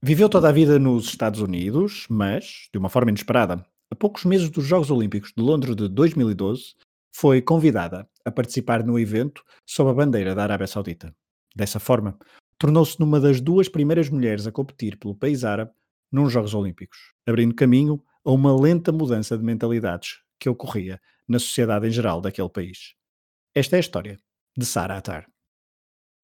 Viveu toda a vida nos Estados Unidos, mas, de uma forma inesperada, a poucos meses dos Jogos Olímpicos de Londres de 2012, foi convidada a participar no evento sob a bandeira da Arábia Saudita. Dessa forma, tornou-se numa das duas primeiras mulheres a competir pelo país árabe nos Jogos Olímpicos, abrindo caminho a uma lenta mudança de mentalidades que ocorria na sociedade em geral daquele país. Esta é a história de Sara Atar.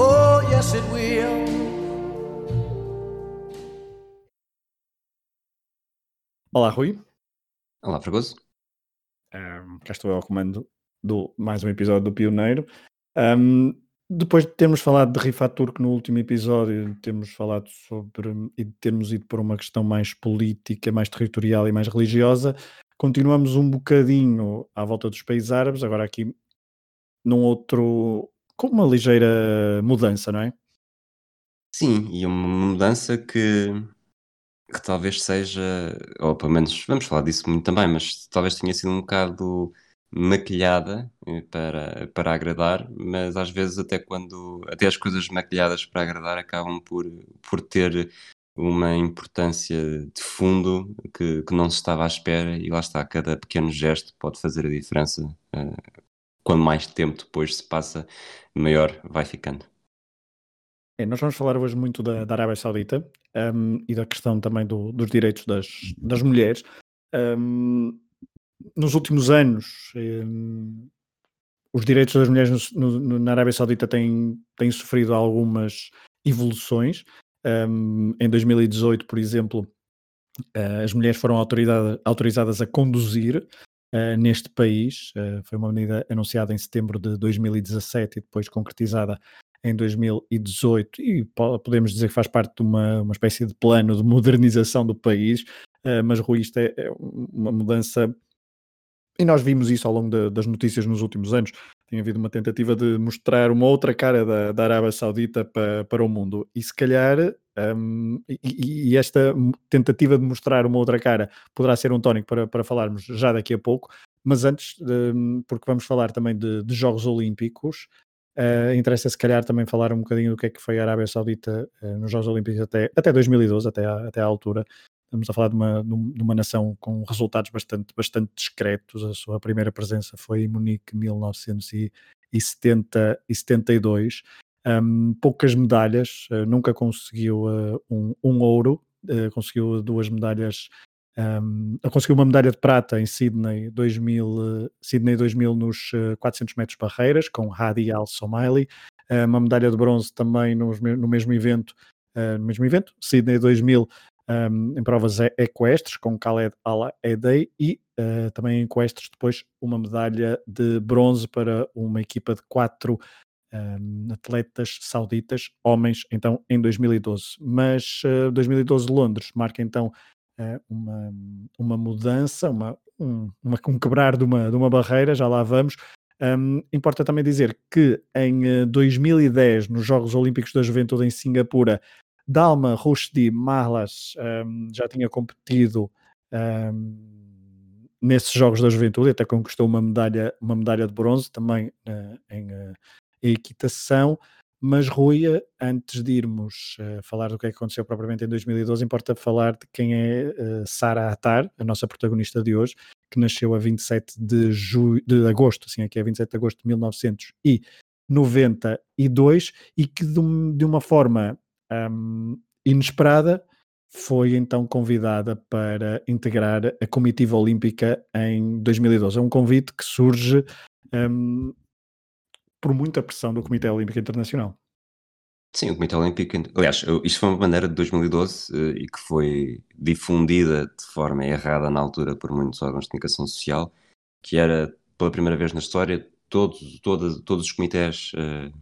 Oh, yes, it will. Olá, Rui. Olá, Fragoso. Um, cá estou eu ao comando do mais um episódio do Pioneiro. Um, depois de termos falado de Rifat Turco no último episódio, temos falado sobre e de termos ido por uma questão mais política, mais territorial e mais religiosa, continuamos um bocadinho à volta dos países árabes, agora aqui num outro, com uma ligeira mudança, não é? Sim, e uma mudança que, que talvez seja, ou pelo menos vamos falar disso muito também, mas talvez tenha sido um bocado maquilhada eh, para, para agradar, mas às vezes até quando até as coisas maquilhadas para agradar acabam por, por ter uma importância de fundo que, que não se estava à espera e lá está, cada pequeno gesto pode fazer a diferença uh, quando mais tempo depois se passa, maior vai ficando. É, nós vamos falar hoje muito da, da Arábia Saudita um, e da questão também do, dos direitos das, das mulheres. Um, nos últimos anos, um, os direitos das mulheres no, no, na Arábia Saudita têm, têm sofrido algumas evoluções. Hum, em 2018, por exemplo, uh, as mulheres foram autorizadas a conduzir uh, neste país. Uh, foi uma medida anunciada em setembro de 2017 e depois concretizada em 2018 e podemos dizer que faz parte de uma, uma espécie de plano de modernização do país, uh, mas Rui, isto é, é, uma mudança e nós vimos isso ao longo de, das notícias nos últimos anos. Tem havido uma tentativa de mostrar uma outra cara da, da Arábia Saudita para, para o mundo. E se calhar, um, e, e, esta tentativa de mostrar uma outra cara poderá ser um tónico para, para falarmos já daqui a pouco. Mas antes, um, porque vamos falar também de, de Jogos Olímpicos, uh, interessa se calhar também falar um bocadinho do que é que foi a Arábia Saudita uh, nos Jogos Olímpicos até, até 2012, até à, até à altura Estamos a falar de uma, de uma nação com resultados bastante, bastante discretos. A sua primeira presença foi em Munique, 1972. Um, poucas medalhas, uh, nunca conseguiu uh, um, um, ouro, uh, conseguiu duas medalhas. Um, conseguiu uma medalha de prata em Sydney 2000, Sydney 2000 nos 400 metros barreiras com Hadi Al Somaili, uma medalha de bronze também no, no mesmo evento, no mesmo evento, Sydney 2000 um, em provas equestres com Khaled Al-Edei e uh, também em equestres depois uma medalha de bronze para uma equipa de quatro um, atletas sauditas, homens, então em 2012. Mas uh, 2012 Londres marca então uh, uma, uma mudança, uma, um, uma, um quebrar de uma, de uma barreira, já lá vamos. Um, importa também dizer que em 2010, nos Jogos Olímpicos da Juventude em Singapura, Dalma Rushdie Marlas um, já tinha competido um, nesses Jogos da Juventude, até conquistou uma medalha, uma medalha de bronze também uh, em, uh, equitação. Mas, Rui, antes de irmos uh, falar do que, é que aconteceu propriamente em 2012, importa falar de quem é uh, Sara Atar, a nossa protagonista de hoje, que nasceu a 27 de, ju de agosto, assim aqui é 27 de agosto de 1992, e que de, de uma forma um, inesperada, foi então convidada para integrar a comitiva olímpica em 2012. É um convite que surge um, por muita pressão do Comitê Olímpico Internacional. Sim, o Comitê Olímpico. Aliás, isto foi uma bandeira de 2012 uh, e que foi difundida de forma errada na altura por muitos órgãos de comunicação social, que era pela primeira vez na história todos, todos, todos os comitês uh,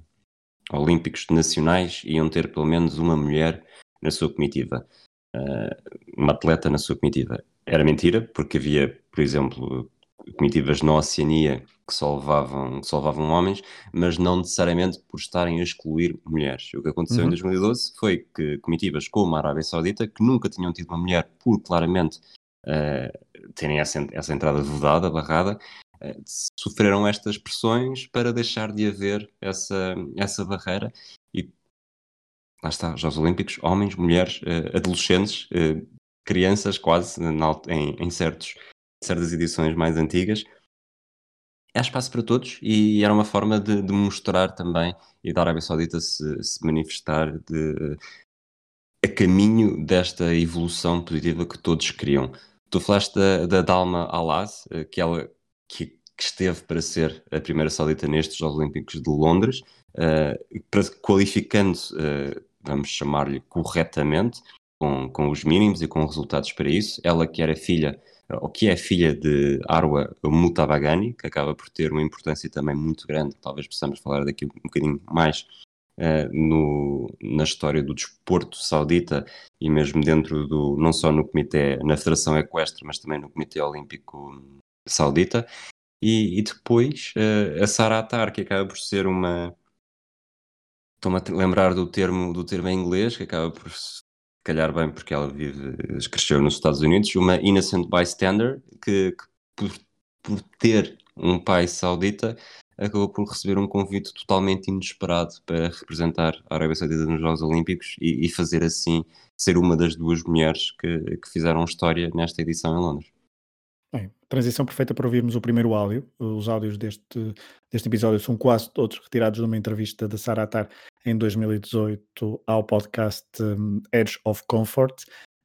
olímpicos nacionais iam ter pelo menos uma mulher na sua comitiva, uh, uma atleta na sua comitiva. Era mentira, porque havia, por exemplo, comitivas na Oceania que só levavam, que só levavam homens, mas não necessariamente por estarem a excluir mulheres. O que aconteceu uhum. em 2012 foi que comitivas como a Arábia Saudita, que nunca tinham tido uma mulher por claramente uh, terem essa, essa entrada vedada, barrada, uh, sofreram estas pressões para deixar de haver essa, essa barreira e lá está, Jogos Olímpicos, homens, mulheres, uh, adolescentes, crianças quase em, em certos, certas edições mais antigas, há espaço para todos e era uma forma de, de mostrar também e da Arábia Saudita se, se, manifestar de, a caminho desta evolução positiva que todos queriam. Tu falaste da, da Dalma Alaz, eh, que ela que, que, esteve para ser a primeira saudita nestes Jogos Olímpicos de Londres, uh, qualificando, uh, vamos chamar-lhe corretamente, com, com os mínimos e com resultados para isso. Ela que era filha ou que é filha de Arwa Mutabagani, que acaba por ter uma importância também muito grande, talvez possamos falar daqui um bocadinho mais uh, no, na história do desporto saudita e mesmo dentro do, não só no comitê, na Federação Equestre, mas também no Comitê Olímpico Saudita. E, e depois uh, a Sara Atar, que acaba por ser uma. Estou-me a lembrar do termo, do termo em inglês, que acaba por calhar bem porque ela vive, cresceu nos Estados Unidos, uma innocent bystander que, que por, por ter um pai saudita acabou por receber um convite totalmente inesperado para representar a Arábia Saudita nos Jogos Olímpicos e, e fazer assim ser uma das duas mulheres que, que fizeram história nesta edição em Londres. Bem, transição perfeita para ouvirmos o primeiro áudio. Os áudios deste, deste episódio são quase todos retirados de uma entrevista de Sarah Attar em 2018 ao podcast um, Edge of Comfort,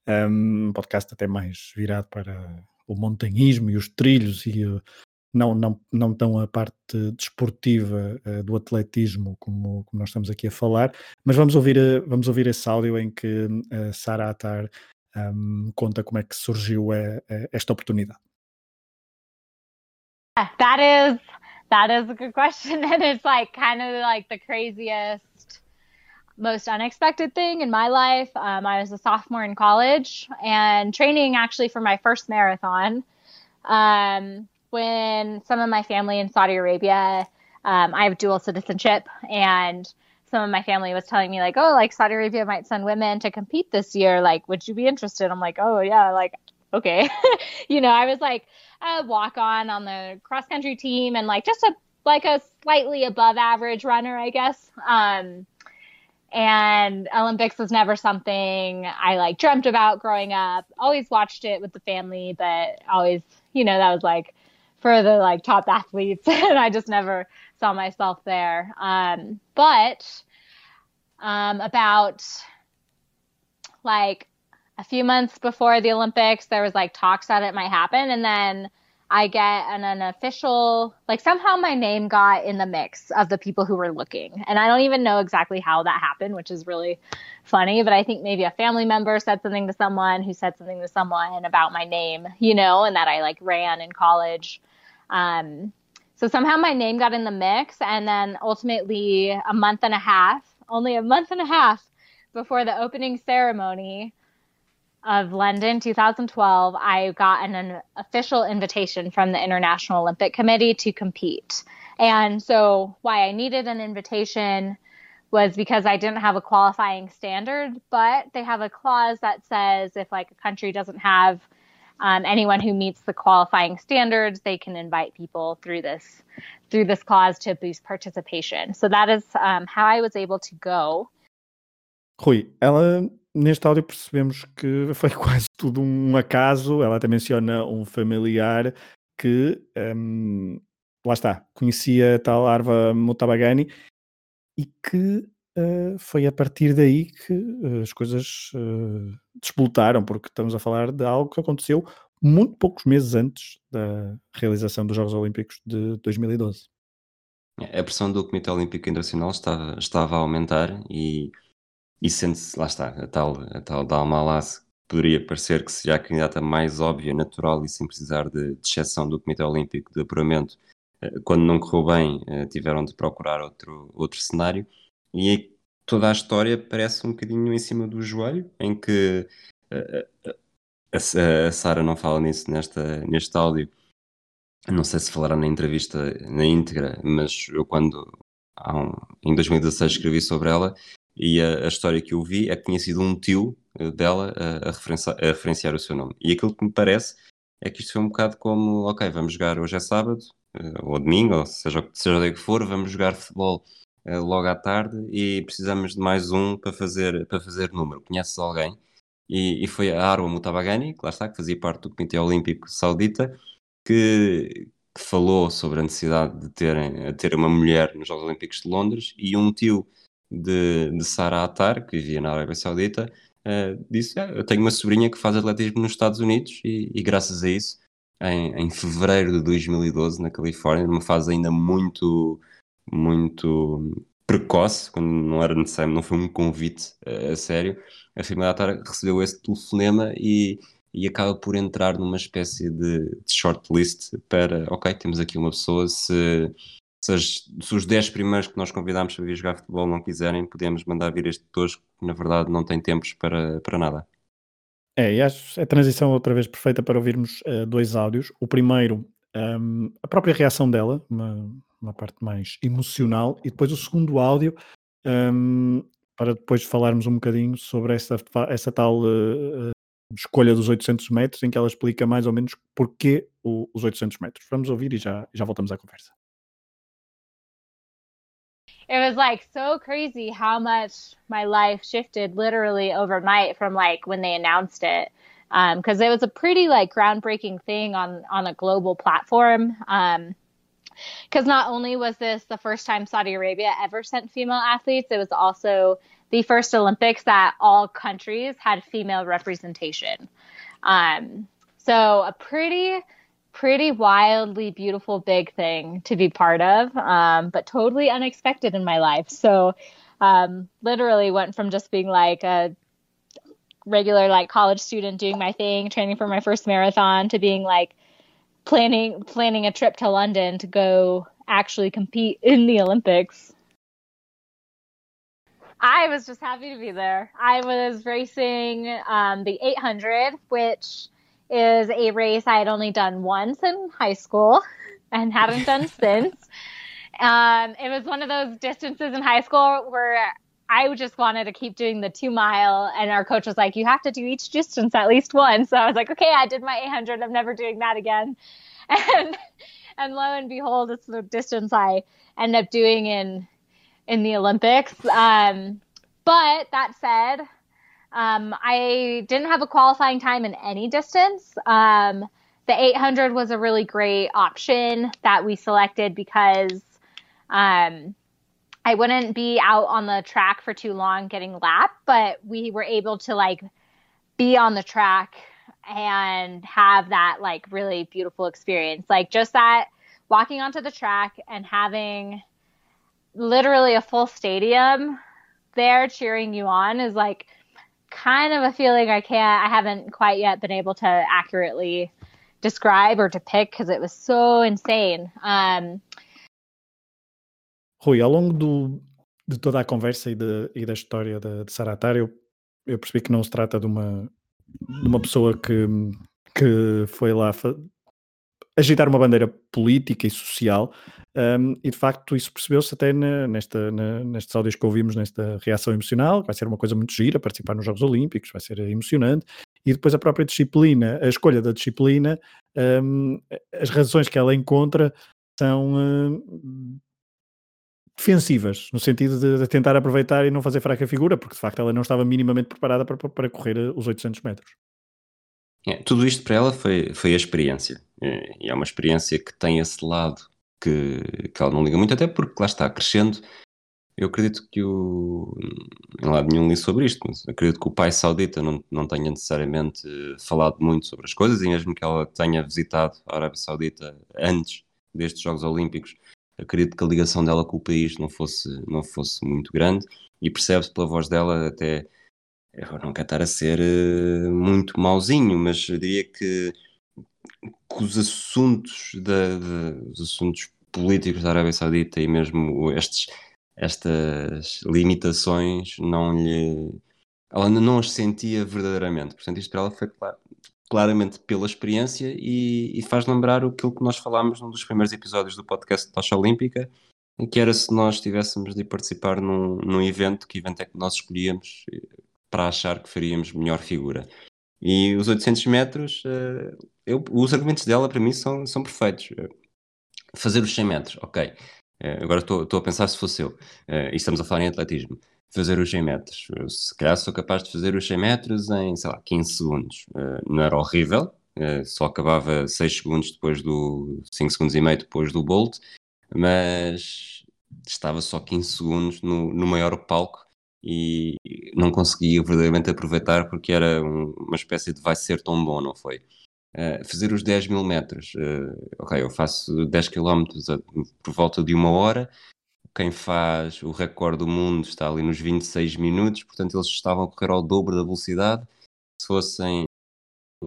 um podcast até mais virado para o montanhismo e os trilhos e uh, não, não, não tão a parte desportiva uh, do atletismo como, como nós estamos aqui a falar, mas vamos ouvir, uh, vamos ouvir esse áudio em que uh, Sarah Attar um, conta como é que surgiu esta oportunidade. that is that is a good question and it's like kind of like the craziest most unexpected thing in my life. Um, i was a sophomore in college and training actually for my first marathon um, when some of my family in saudi arabia um, i have dual citizenship and some of my family was telling me like oh like saudi arabia might send women to compete this year. Like would you be interested? I'm like oh yeah like okay. You know i was like a walk on on the cross country team and like just a like a slightly above average runner, I guess. Um, and Olympics was never something I like dreamt about growing up. Always watched it with the family, but always, you know, that was like for the like top athletes, and I just never saw myself there. Um, but um, about like a few months before the Olympics, there was like talks that it might happen, and then I get an, an official like somehow my name got in the mix of the people who were looking, and I don't even know exactly how that happened, which is really funny. But I think maybe a family member said something to someone who said something to someone about my name, you know, and that I like ran in college. Um, so somehow my name got in the mix, and then ultimately a month and a half, only a month and a half before the opening ceremony of London 2012, I got an, an, official invitation from the International Olympic Committee to compete. And so, why I needed an invitation was because I didn't have a qualifying standard, but they have a clause that says if like a country doesn't have um, anyone who meets the qualifying standards, they can invite people through this through this clause to boost participation. So that is um, how I was able to go. Rui, ela neste áudio percebemos que foi quase tudo um acaso. Ela até menciona um familiar que um, lá está, conhecia a tal Arva Mutabagani e que uh, foi a partir daí que uh, as coisas uh, despoltaram, porque estamos a falar de algo que aconteceu muito poucos meses antes da realização dos Jogos Olímpicos de 2012. A pressão do Comitê Olímpico Internacional estava, estava a aumentar e e sente-se, lá está, a tal, a tal Dalma Alas poderia parecer que seja a candidata mais óbvia, natural e sem precisar de, de exceção do Comitê Olímpico de Apuramento, eh, quando não correu bem, eh, tiveram de procurar outro, outro cenário. E toda a história parece um bocadinho em cima do joelho, em que uh, a, a Sara não fala nisso nesta, neste áudio. Não sei se falará na entrevista na íntegra, mas eu quando um, em 2016 escrevi sobre ela e a, a, história que eu vi é que tinha sido um tio dela a, a, referenciar, a referenciar o seu nome. E aquilo que me parece é que isto foi um bocado como, ok, vamos jogar hoje é sábado, ou domingo, ou seja, seja o dia que for, vamos jogar futebol uh, logo à tarde e precisamos de mais um para fazer, para fazer número. Conheces alguém? E, e foi a Arwa Mutabagani, que lá está, que fazia parte do Comitê Olímpico Saudita, que, que falou sobre a necessidade de terem, ter uma mulher nos Jogos Olímpicos de Londres e um tio de, de Sara Atar, que vivia na Arábia Saudita, uh, disse: ah, Eu tenho uma sobrinha que faz atletismo nos Estados Unidos e, e graças a isso, em, em fevereiro de 2012, na Califórnia, numa fase ainda muito muito precoce, quando não era necessário, não foi um convite a, a sério, a família Atar recebeu esse telefonema e, e acaba por entrar numa espécie de, de shortlist para, ok, temos aqui uma pessoa, se, se, as, se, os 10 primeiros que nós convidámos para vir jogar futebol não quiserem, podemos mandar vir este tosco, que na verdade não tem tempos para, para nada. É, e acho a transição outra vez perfeita para ouvirmos uh, dois áudios. O primeiro, um, a própria reação dela, uma, uma parte mais emocional, e depois o segundo áudio, um, para depois falarmos um bocadinho sobre essa, essa tal uh, escolha dos 800 metros, em que ela explica mais ou menos porquê os 800 metros. Vamos ouvir e já, já voltamos à conversa. It was like so crazy how much my life shifted literally overnight from like when they announced it. because um, it was a pretty like groundbreaking thing on on a global platform. Um, because not only was this the first time Saudi Arabia ever sent female athletes, it was also the first Olympics that all countries had female representation. Um, so a pretty, pretty wildly beautiful big thing to be part of, um, but totally unexpected in my life. So um, literally went from just being like a regular like college student doing my thing, training for my first marathon, to being like planning planning a trip to London to go actually compete in the Olympics. I was just happy to be there. I was racing um, the 800, which is a race I had only done once in high school and haven't done since. Um, it was one of those distances in high school where I just wanted to keep doing the two mile, and our coach was like, "You have to do each distance at least once." So I was like, "Okay, I did my 800. I'm never doing that again." And and lo and behold, it's the distance I end up doing in in the Olympics. Um, but that said, um, I didn't have a qualifying time in any distance. Um, the 800 was a really great option that we selected because um, I wouldn't be out on the track for too long getting lapped, but we were able to like be on the track and have that like really beautiful experience. Like just that walking onto the track and having literally a full stadium there cheering you on is like kind of a feeling I can't I haven't quite yet been able to accurately describe or depict because it was so insane. Um, Rui, ao longo do, de toda a conversa e, de, e da história de, de Saratar, eu, eu, percebi que não se trata de uma, de uma pessoa que, que foi lá agitar uma bandeira política e social, um, e de facto isso percebeu-se até na, nesta, na, nestes áudios que ouvimos, nesta reação emocional, que vai ser uma coisa muito gira, participar nos Jogos Olímpicos, vai ser emocionante, e depois a própria disciplina, a escolha da disciplina, um, as razões que ela encontra são. Um, defensivas, no sentido de, de, tentar aproveitar e não fazer fraca figura, porque de facto ela não estava minimamente preparada para, para correr os 800 metros. É, tudo isto para ela foi, foi a experiência, é, e é uma experiência que tem esse lado que, que ela não liga muito, até porque lá está, crescendo, eu acredito que o. Em lado nenhum li sobre isto, mas acredito que o pai saudita não, não tenha necessariamente falado muito sobre as coisas, e mesmo que ela tenha visitado a Arábia Saudita antes destes Jogos Olímpicos, acredito que a ligação dela com o país não fosse, não fosse muito grande e percebe-se pela voz dela até eu não quero estar a ser uh, muito mauzinho, mas eu diria que, que os assuntos da, de, os assuntos políticos da Arábia Saudita e mesmo estes estas limitações não lhe. Ela não as sentia verdadeiramente. Portanto, isto para ela foi claro, claramente pela experiência e, e, faz lembrar aquilo que nós falámos num dos primeiros episódios do podcast de Tocha Olímpica, que era se nós tivéssemos de participar num, num evento, que evento é que nós escolhíamos eh, para achar que faríamos melhor figura. E os 800 metros, uh, eu, os argumentos dela para mim são, são perfeitos. Fazer os 100 metros, ok. Uh, agora estou a pensar se fosse eu, e estamos a falar em atletismo. Fazer os 100 metros. Eu, se calhar sou capaz de fazer os 100 metros em, sei lá, 15 segundos. não era horrível, só acabava 6 segundos depois do. 5 segundos e meio depois do Bolt, mas estava só 15 segundos no, no maior palco e não conseguia verdadeiramente aproveitar porque era um, uma espécie de vai ser tão bom, não foi? Uh, fazer os 10 mil metros, uh, ok, eu faço 10 km por volta de uma hora, quem faz o recorde do mundo está ali nos 26 minutos, portanto eles estavam a correr ao dobro da velocidade, se fossem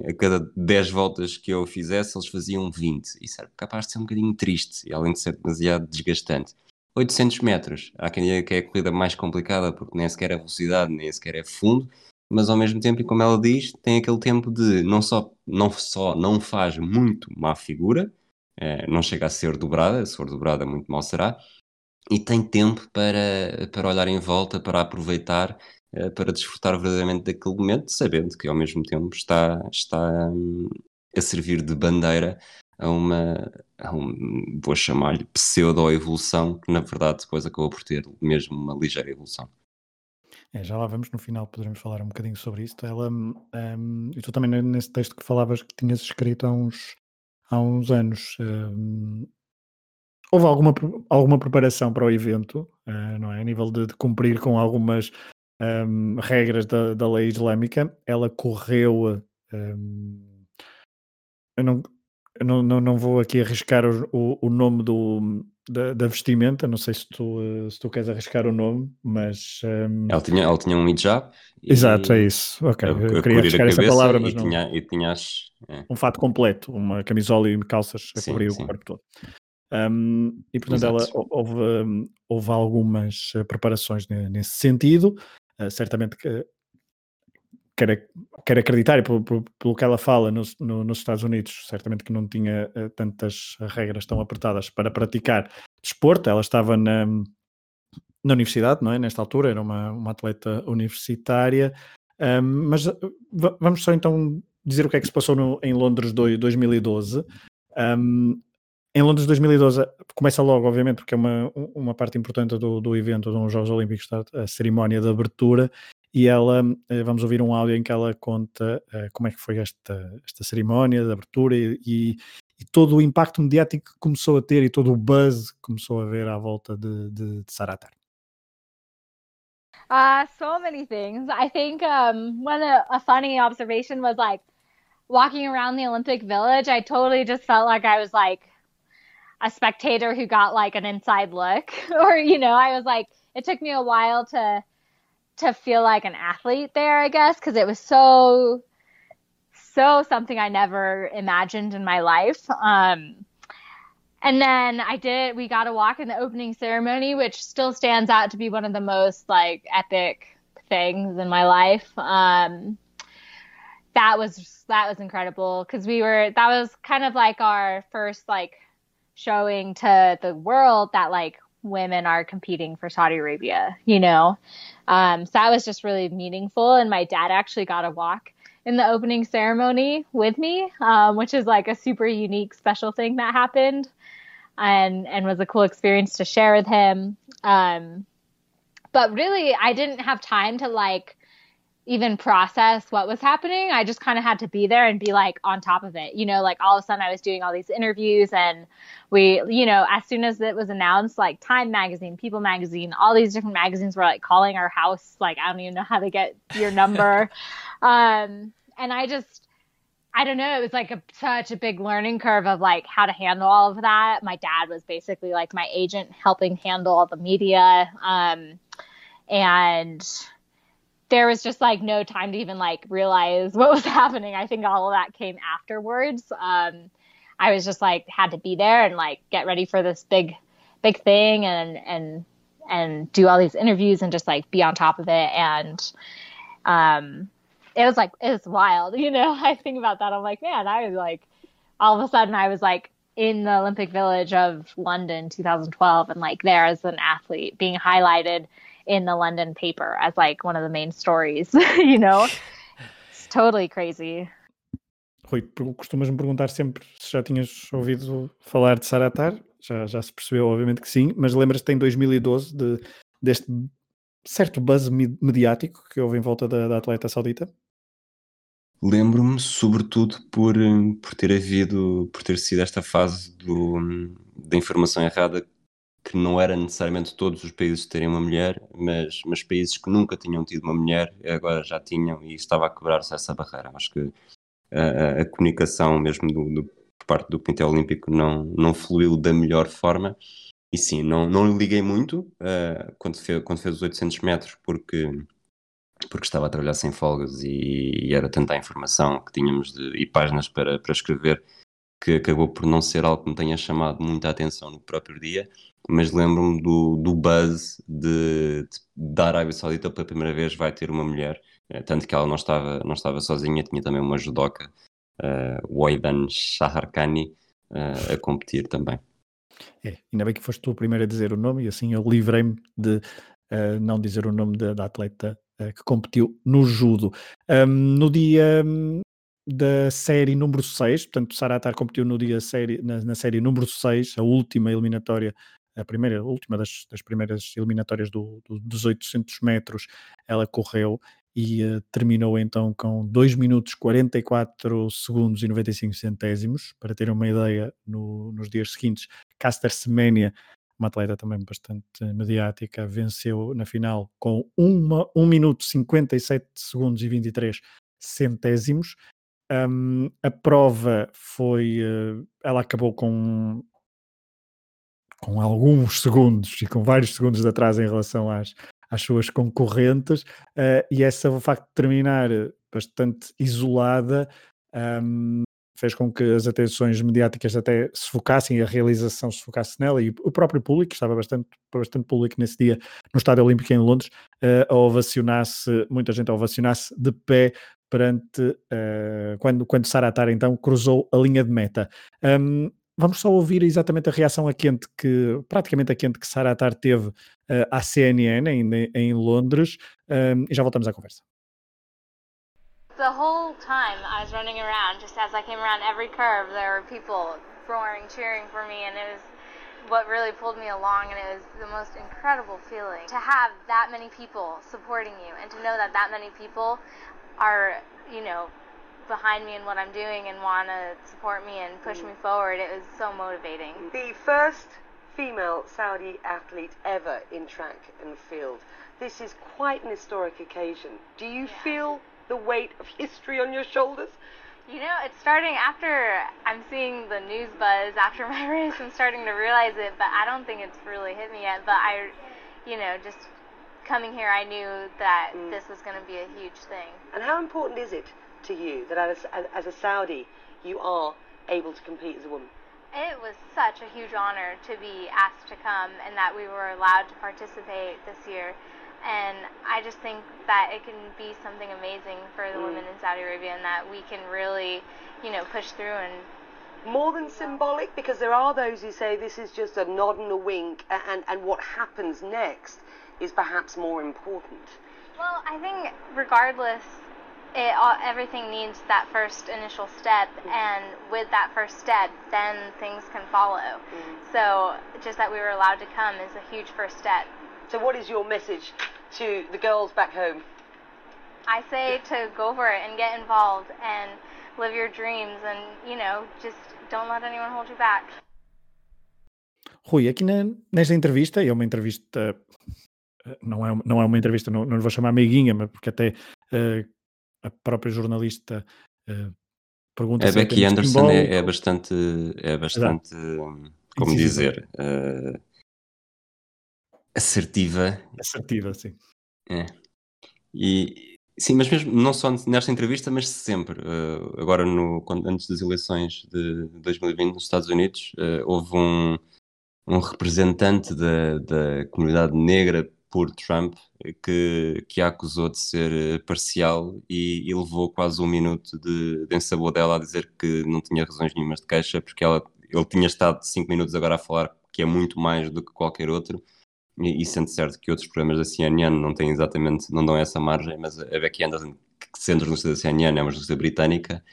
a cada 10 voltas que eu fizesse, eles faziam 20. Isso era capaz de ser um bocadinho triste, e além de ser demasiado desgastante. 800 metros. Há quem diga que é a corrida mais complicada porque nem sequer é velocidade, nem sequer é fundo, mas ao mesmo tempo, e como ela diz, tem aquele tempo de não só não, só não faz muito má figura, é, não chega a ser dobrada, se for dobrada muito mal será, e tem tempo para, para olhar em volta, para aproveitar, é, para desfrutar verdadeiramente daquele momento, sabendo que ao mesmo tempo está, está hum, a servir de bandeira a uma, um, vou chamar-lhe pseudo-evolução, que na verdade depois acabou por ter mesmo uma ligeira evolução. É, já lá vamos, no final poderemos falar um bocadinho sobre isto. Ela, um, também nesse texto que falavas que tinhas escrito há uns, há uns anos, um, houve alguma, alguma preparação para o evento, uh, não é? A nível de, de cumprir com algumas um, regras da, da lei islâmica. Ela correu. Um, eu não, eu não, não, não vou aqui arriscar o, o, o nome do, da, da, vestimenta, não sei se tu, eh, se tu queres arriscar o nome, mas. Um... Ehm, ela, tinha, ela tinha um hijab. Exato, é isso. Ok, eu, eu queria arriscar essa palavra, mas e não. Tinha, e tinhas, é. Um fato completo, uma camisola e calças a sim, cobrir sim. o corpo todo. Um, ehm, e portanto, Exato. ela houve, hum, houve algumas eh, preparações nesse sentido. Uh, certamente que quero, quero acreditar, e pelo, pelo, que ela fala no, no, nos Estados Unidos, certamente que não tinha uh, tantas regras tão apertadas para praticar desporto. Ela estava na, na universidade, não é? Nesta altura, era uma, uma atleta universitária. Um, mas uh, vamos só então dizer o que é que se passou no, em Londres do, 2012. Um, em Londres 2012 começa logo, obviamente, porque é uma, uma parte importante do, do evento dos Jogos Olímpicos, a cerimónia de abertura, e ela, eh, vamos ouvir um áudio em que ela conta uh, como é que foi esta, esta cerimónia de abertura e, e, e, todo o impacto mediático que começou a ter e todo o buzz que começou a ver à volta de, de, de Saratar. Uh, so many things. I think um, one a, a funny observation was like walking around the Olympic Village. I totally just felt like I was like a spectator who got like an inside look, or you know, I was like, it took me a while to to feel like an athlete there, I guess, because it was so so something I never imagined in my life. Um, and then I did we got a walk in the opening ceremony, which still stands out to be one of the most like epic things in my life. Um, that was that was incredible because we were that was kind of like our first like showing to the world that like women are competing for Saudi Arabia, you know? Um, so that was just really meaningful. And my dad actually got a walk in the opening ceremony with me, um, which is like a super unique, special thing that happened and, and was a cool experience to share with him. Um, but really, I didn't have time to like, even process what was happening. I just kind of had to be there and be like on top of it. You know, like all of a sudden I was doing all these interviews and we, you know, as soon as it was announced, like Time Magazine, People Magazine, all these different magazines were like calling our house. Like, I don't even know how to get your number. um, and I just, I don't know. It was like a, such a big learning curve of like how to handle all of that. My dad was basically like my agent helping handle all the media. Um, and, there was just like no time to even like realize what was happening. I think all of that came afterwards. Um, I was just like had to be there and like get ready for this big, big thing and and and do all these interviews and just like be on top of it and um it was like it was wild you know i think about that i'm like man i was like all of a sudden i was like in the olympic village of london 2012 and like there as an athlete being highlighted in the london paper as like one of the main stories you know it's totally crazy Rui, costumas-me perguntar sempre se já tinhas ouvido falar de Saratar. Já, já se percebeu, obviamente que sim, mas lembras-te em 2012 de, deste certo buzz mediático que houve em volta da, da atleta saudita? Lembro-me, sobretudo, por, por ter havido, por ter sido esta fase do, da informação errada, que não era necessariamente todos os países terem uma mulher, mas, mas países que nunca tinham tido uma mulher, agora já tinham, e estava a quebrar-se essa barreira. Acho que a, a comunicação mesmo do, do, por parte do Comitê Olímpico não, não fluiu da melhor forma. E sim, não, não liguei muito uh, quando, fez, quando fez os 800 metros, porque, porque estava a trabalhar sem folgas e, e era tanta a informação que tínhamos de, e páginas para, para escrever que acabou por não ser algo que me tenha chamado muita atenção no próprio dia, mas lembro-me do, do buzz de, de, da Arábia Saudita pela primeira vez vai ter uma mulher eh, tanto que ela não estava, não estava sozinha, tinha também uma judoca, uh, Waidan Shaharkani, uh, a competir também. É, ainda bem que foste tu o primeiro a dizer o nome e assim eu livrei-me de uh, não dizer o nome da, da atleta uh, que competiu no judo. Um, no dia um, da série número 6, portanto, Saratar competiu no dia série, na, na, série número 6, a última eliminatória, a primeira, a última das, das primeiras eliminatórias do, do, dos 800 metros, ela correu e uh, terminou então com 2 minutos 44 segundos e 95 centésimos. Para terem uma ideia, no, nos dias seguintes, Caster Semenya, uma atleta também bastante mediática, venceu na final com 1 minuto 57 segundos e 23 centésimos. Um, a prova foi. Uh, ela acabou com com alguns segundos e com vários segundos de atraso em relação às, às suas concorrentes, uh, e essa o facto de terminar bastante isolada um, fez com que as atenções mediáticas até se focassem, a realização se focasse nela, e o próprio público, estava bastante, bastante público nesse dia no Estádio Olímpico em Londres, uh, a ovacionasse, muita gente a ovacionasse de pé perante uh, quando, quando Saratar então cruzou a linha de meta. Um, Vamos só ouvir exatamente a reação a quente que, praticamente a quente que Sara Atar teve uh, à CNN em, em Londres um, e já voltamos à conversa. The whole time I was running around, just as I came around every curve, there were people roaring, cheering for me, and it was what really pulled me along, and it was the most incredible feeling to have that many people supporting you, and to know that that many people are, you know, behind me in what I'm doing and want to support me and push mm. me forward. It was so motivating. The first female Saudi athlete ever in track and field. This is quite an historic occasion. Do you yeah. feel the weight of history on your shoulders? You know, it's starting after I'm seeing the news buzz after my race. I'm starting to realize it, but I don't think it's really hit me yet. But I, you know, just coming here, I knew that mm. this was going to be a huge thing. And how important is it to you that as, as a Saudi you are able to compete as a woman? It was such a huge honor to be asked to come and that we were allowed to participate this year. And I just think that it can be something amazing for the mm. women in Saudi Arabia and that we can really, you know, push through and more than symbolic because there are those who say this is just a nod and a wink and, and what happens next is perhaps more important. Well, I think regardless it all, everything needs that first initial step mm-hmm. and with that first step then things can follow mm-hmm. so just that we were allowed to come is a huge first step so what is your message to the girls back home i say to go for it and get involved and live your dreams and you know just don't let anyone hold you back Rui, aqui na, nesta entrevista, é uma entrevista, não é, não é uma entrevista, não, não lhe vou chamar amiguinha, mas porque até uh, a própria jornalista uh, pergunta a Becky Anderson é, é, bastante é bastante Exato. como sim, dizer uh, assertiva assertiva sim é. e sim mas mesmo não só nesta entrevista mas sempre agora no quando, antes das eleições de 2020 nos Estados Unidos houve um um representante da, da comunidade negra por Trump que, que a acusou de ser eh, parcial e, e levou quase um minuto de, de ensabor dela a dizer que não tinha razões nenhumas de queixa porque ela, ele tinha estado cinco minutos agora a falar que é muito mais do que qualquer outro. E, e sendo certo que outros programas da CNN não têm exatamente, não dão essa margem, mas a Becky Anderson, que sendo jornalista da CNN, é uma jornalista britânica,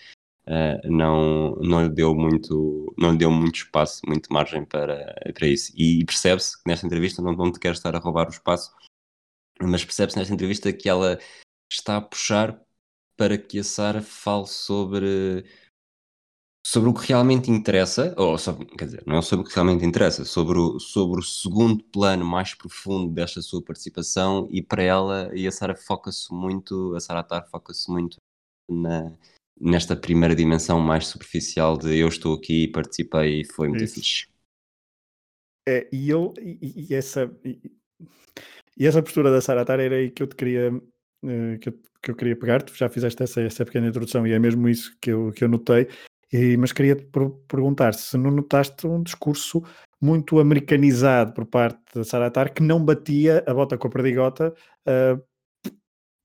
uh, não, não, lhe deu muito, não lhe deu muito espaço, muito margem para, para isso. E, percebe-se que nesta entrevista não, não te quer estar a roubar o espaço, mas percebe-se nesta entrevista que ela está a puxar para que a Sara fale sobre sobre o que realmente interessa, ou sobre, quer dizer, não é sobre o que realmente interessa, sobre o, sobre o segundo plano mais profundo desta sua participação e para ela, e a Sara foca-se muito, a Sara Tar foca-se muito na, nesta primeira dimensão mais superficial de eu estou aqui, participei e foi muito Isso. fixe. É, e eu, e, e essa, e, e, essa postura da Sara Tar era aí que eu te queria, uh, que, eu, que eu queria pegar, tu já fizeste essa, essa pequena introdução e é mesmo isso que eu, que eu notei, e, mas queria-te perguntar se não notaste um discurso muito americanizado por parte da Sara Tar que não batia a bota com a perdigota uh,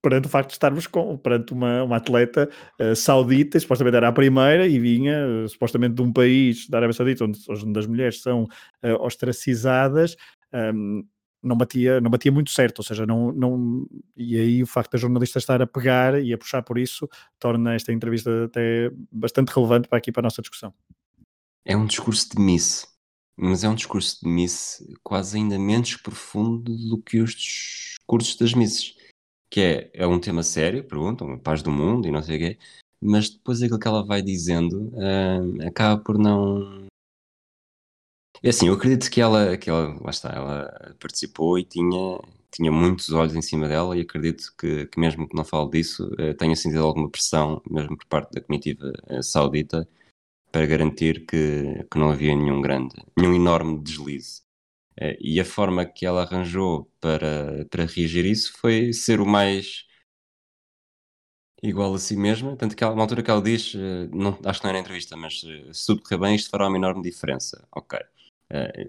perante o facto de estarmos com, perante uma, uma atleta uh, saudita, supostamente era a primeira e vinha uh, supostamente de um país da Arábia Saudita onde, onde as mulheres são uh, ostracizadas, um, não batia, não batia muito certo, ou seja, não, não, e aí o facto da jornalista estar a pegar e a puxar por isso torna esta entrevista até bastante relevante para aqui para a nossa discussão. É um discurso de Miss, mas é um discurso de Miss quase ainda menos profundo do que os discursos das Misses que é, é um tema sério, perguntam, a paz do mundo e não sei o quê, mas depois aquilo que ela vai dizendo uh, acaba por não. É assim, eu acredito que ela, que ela, lá está, ela participou e tinha, tinha muitos olhos em cima dela e acredito que, que mesmo que não fale disso, uh, tenha sentido alguma pressão, mesmo por parte da comitiva uh, saudita, para garantir que, que não havia nenhum grande, nenhum enorme deslize. Eh, e a forma que ela arranjou para, para reagir a isso foi ser o mais igual a si mesma. Tanto que ela, na altura que ela diz, eh, não, acho que não era entrevista, mas eh, se tudo correr bem, isto fará uma enorme diferença. Ok.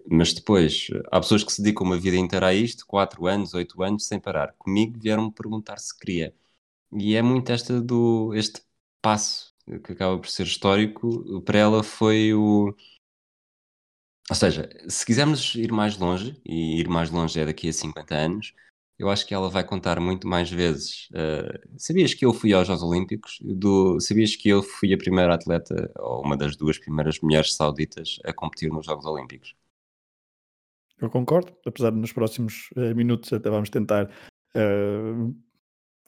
Mas depois, há pessoas que se dedicam uma vida inteira a isto, 4 anos, 8 anos, sem parar. Comigo vieram-me perguntar se queria. E é muito esta do, este passo que acaba por ser histórico. Para ela foi o ou seja, se quisermos ir mais longe, e ir mais longe é daqui a 50 anos, eu acho que ela vai contar muito mais vezes. Uh, sabias que eu fui aos Jogos Olímpicos? Do, sabias que eu fui a primeira atleta, ou uma das duas primeiras mulheres sauditas a competir nos Jogos Olímpicos? Eu concordo, apesar de nos próximos uh, minutos até vamos tentar uh,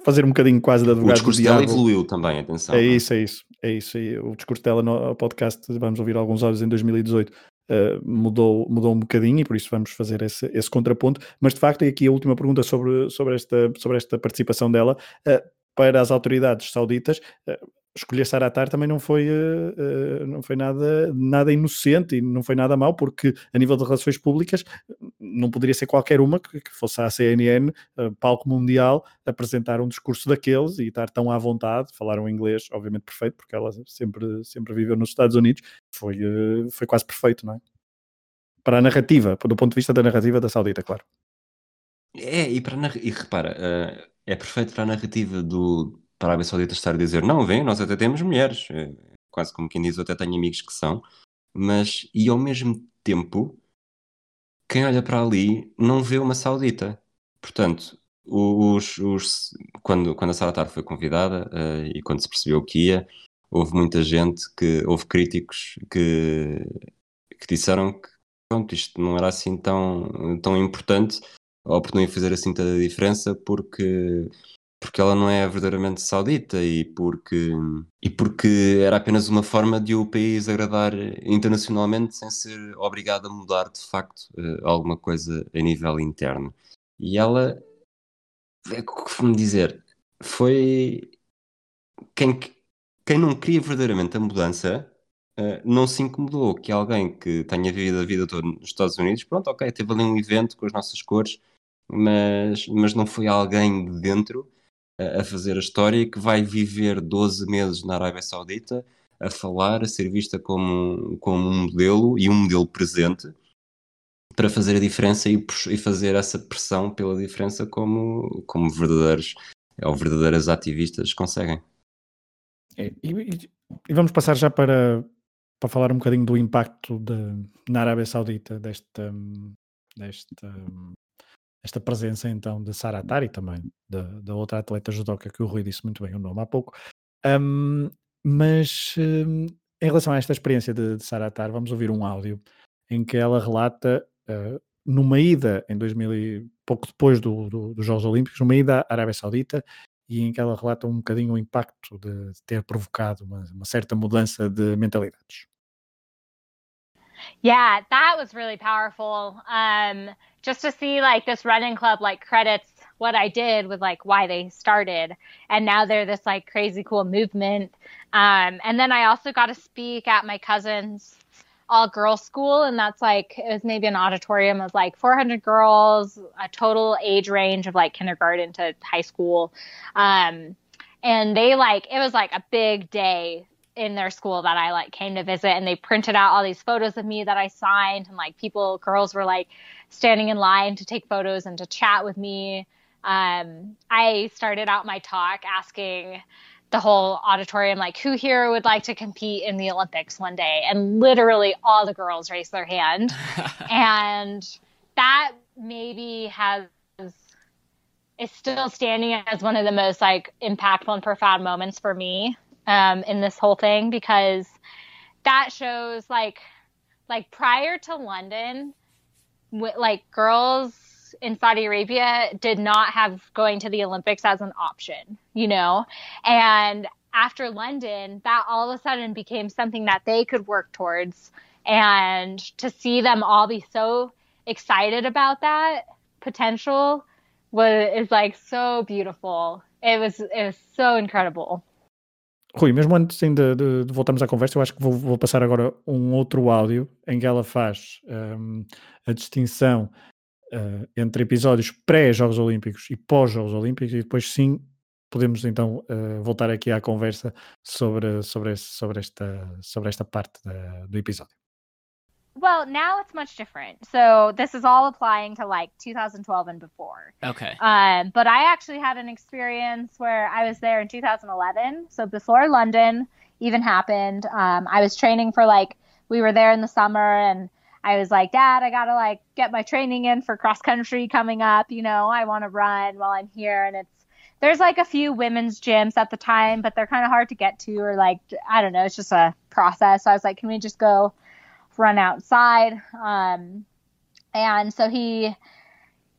fazer um bocadinho quase da advogado O discurso dela evoluiu também, atenção. É isso, é isso, é isso. O discurso dela no podcast, vamos ouvir alguns olhos em 2018, uh, mudou, mudou um bocadinho e por isso vamos fazer esse, esse contraponto. Mas de facto, e aqui a última pergunta sobre, sobre, esta, sobre esta participação dela. Uh, para as autoridades sauditas, uh, escolher Saratar também não foi, uh, uh, não foi nada, nada inocente e não foi nada mau, porque a nível de relações públicas não poderia ser qualquer uma que, que fosse a CNN, uh, palco mundial, apresentar um discurso daqueles e estar tão à vontade, falar um inglês, obviamente perfeito, porque ela sempre, sempre viveu nos Estados Unidos, foi, foi quase perfeito, não é? Para a narrativa, do ponto de vista da narrativa da Saudita, claro. É, e, para, e repara, é perfeito para a narrativa do, para a Arábia Saudita estar a dizer não, vem, nós até temos mulheres, é, quase como quem diz, eu até tenho amigos que são, mas e ao mesmo tempo, quem olha para ali não vê uma saudita. Portanto, os, os, quando, quando a Saratar foi convidada uh, e quando se percebeu que ia, houve muita gente que, houve críticos que, que disseram que pronto, isto não era assim tão, tão importante, ou por não ia fazer assim tanta diferença, porque porque ela não é verdadeiramente saudita e porque, e porque era apenas uma forma de o país agradar internacionalmente sem ser obrigado a mudar de facto uh, alguma coisa a nível interno. E ela, é como dizer, foi quem, quem não queria verdadeiramente a mudança. Uh, não se incomodou que alguém que tenha vivido a vida toda nos Estados Unidos, pronto, ok, teve ali um evento com as nossas cores, mas, mas não foi alguém de dentro a fazer a história que vai viver 12 meses na Arábia Saudita a falar, a ser vista como, como um modelo e um modelo presente para fazer a diferença e, e, fazer essa pressão pela diferença como, como verdadeiros ou verdadeiras ativistas conseguem. E, e, e, vamos passar já para, para falar um bocadinho do impacto de, na Arábia Saudita desta, desta, esta presença então de Sara Atari também, da, da outra atleta judoca que o Rui disse muito bem o nome há pouco. Um, mas um, em relação a esta experiência de, de Sara Atari, vamos ouvir um áudio em que ela relata uh, numa ida em 2000 e pouco depois do, do, dos Jogos Olímpicos, numa ida à Arábia Saudita, e em que ela relata um bocadinho o impacto de, ter provocado uma, uma certa mudança de mentalidades. Yeah, that was really powerful. Um, just to see like this running club like credits what I did with like why they started, and now they're this like crazy cool movement. Um, and then I also got to speak at my cousin's all girls school, and that's like it was maybe an auditorium of like 400 girls, a total age range of like kindergarten to high school. Um, and they like it was like a big day in their school that I like came to visit and they printed out all these photos of me that I signed and like people girls were like standing in line to take photos and to chat with me. Um, I started out my talk asking the whole auditorium like who here would like to compete in the Olympics one day? And literally all the girls raised their hand. And that maybe has is still standing as one of the most like impactful and profound moments for me um, in this whole thing because that shows like like prior to London, like girls in Saudi Arabia did not have going to the Olympics as an option, you know, and after London, that all of a sudden became something that they could work towards. And to see them all be so excited about that potential was is like so beautiful. It was it was so incredible. Rui, mesmo antes ainda de, de, voltarmos à conversa, eu acho que vou, vou, passar agora um outro áudio em que ela faz um, a distinção uh, entre episódios pré-Jogos Olímpicos e pós-Jogos Olímpicos, e depois sim podemos então uh, voltar aqui à conversa sobre, sobre, sobre, esta, sobre esta parte da, do episódio. Well, now it's much different. So this is all applying to like 2012 and before. Okay. Um, but I actually had an experience where I was there in 2011. So before London even happened, um, I was training for like we were there in the summer and I was like, Dad, I gotta like get my training in for cross country coming up. You know, I want to run while I'm here, and it's there's like a few women's gyms at the time, but they're kind of hard to get to, or like I don't know, it's just a process. So I was like, can we just go run outside. Um, and so he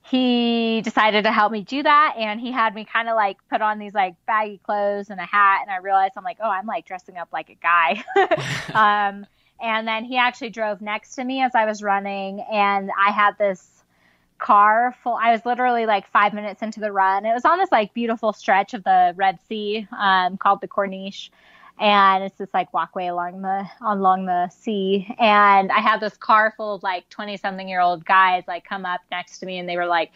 he decided to help me do that and he had me kind of like put on these like baggy clothes and a hat and i realized i'm like oh i'm like dressing up like a guy um, and then he actually drove next to me as i was running and i had this car full i was literally like five minutes into the run it was on this like beautiful stretch of the red sea um, called the corniche and it's this like walkway along the on along the sea. And i had this car full of like 20 something year old guys like come up next to me and they were like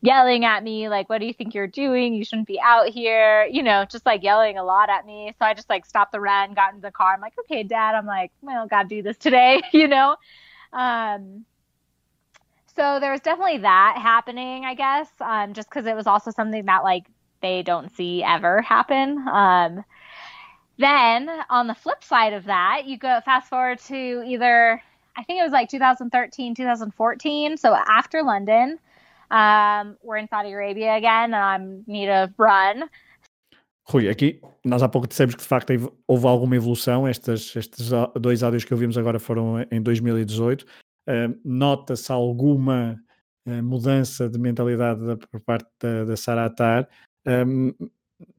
yelling at me like what do you think you're doing? You shouldn't be out here you know just like yelling a lot at me. So i just like stopped the run got into the car. I'm like okay dad. I'm like well gotta do this today you know? Um so there was definitely that happening i guess um just because it was also something that like they don't see ever happen. Um then on the flip side of that, you go fast forward to either I think it was like 2013, 2014. So after London, um, we're in Saudi Arabia again, and I need a run. Rui, aqui nós há pouco dissemos que de facto houve alguma evolução. Estes, estes dois áudios que ouvimos agora foram em 2018. Uh, Nota-se alguma uh, mudança de mentalidade da, por parte da, da Sara Atar. Um,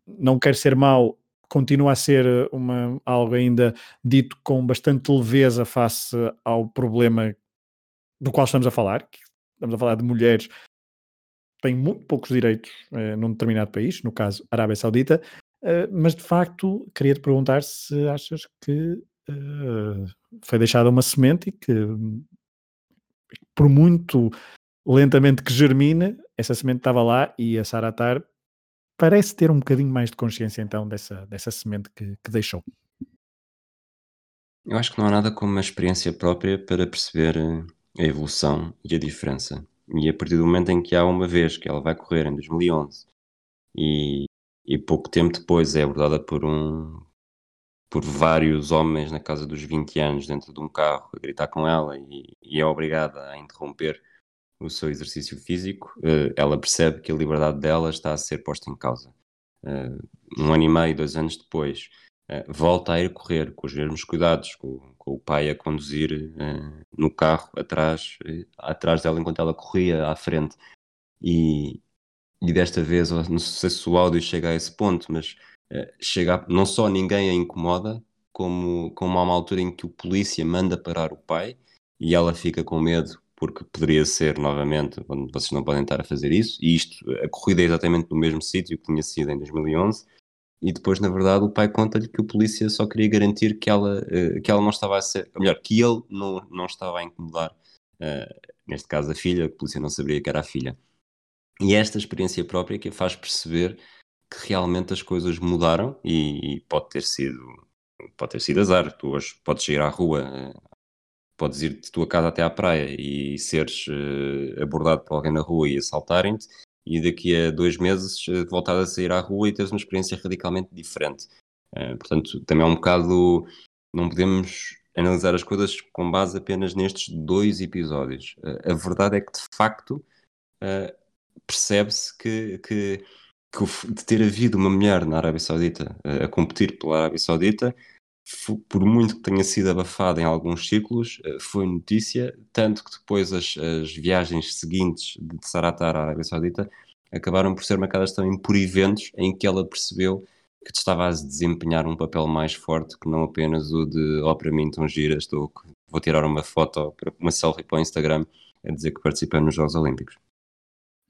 não quero ser mau, continua a ser eh, uma, algo ainda dito com bastante leveza face ao problema do qual estamos a falar, estamos a falar de mulheres que têm muito poucos direitos eh, num determinado país, no caso Arábia Saudita, eh, mas de facto queria te perguntar se achas que foi deixada uma semente e que por muito lentamente que germine, essa semente estava lá e a Saratar parece ter um bocadinho mais de consciência então dessa, dessa semente que, que deixou. Eu acho que não há nada como uma experiência própria para perceber uh, a evolução e a diferença. E a partir do momento em que há uma vez que ela vai correr em 2011 e, e pouco tempo depois é abordada por um por vários homens na casa dos 20 anos dentro de um carro a gritar com ela e, e é obrigada a interromper o seu exercício físico, uh, ela percebe que a liberdade dela está a ser posta em causa. Uh, um ano e meio, dois anos depois, uh, volta a ir correr com os mesmos cuidados, com, com o pai a conduzir no carro atrás, atrás dela enquanto ela corria à frente. E, e desta vez, não sei se o áudio chega a esse ponto, mas chega a, não só ninguém a incomoda, como, como há uma altura em que o polícia manda parar o pai e ela fica com medo porque poderia ser novamente, vocês não podem estar a fazer isso, e isto, a corrida é exatamente no mesmo sítio que tinha sido em 2011, e depois, na verdade, o pai conta-lhe que o polícia só queria garantir que ela, uh, que ela não estava a ser, ou melhor, que ele não, não estava a incomodar, uh, neste caso a filha, que a polícia não sabia que era a filha. E esta experiência própria que a faz perceber que realmente as coisas mudaram e, e pode ter sido pode ter sido azar. Tu hoje podes ir à rua eh, podes ir de tua casa até à praia e seres uh, abordado por alguém na rua e assaltarem-te, e daqui a dois meses uh, voltar a sair à rua e teres uma experiência radicalmente diferente. Uh, portanto, também é um bocado. Não podemos analisar as coisas com base apenas nestes dois episódios. a verdade é que, de facto, percebe-se que, que, que, de ter havido uma mulher na Arábia Saudita a competir pela Arábia Saudita por muito que tenha sido abafada em alguns círculos, eh, foi notícia, tanto que depois as, as viagens seguintes de Saratar à Arábia Saudita acabaram por ser marcadas também por eventos em que ela percebeu que estava a desempenhar um papel mais forte que não apenas o de oh, para mim então gira, estou, vou tirar uma foto, uma selfie para o Instagram a dizer que participei nos Jogos Olímpicos.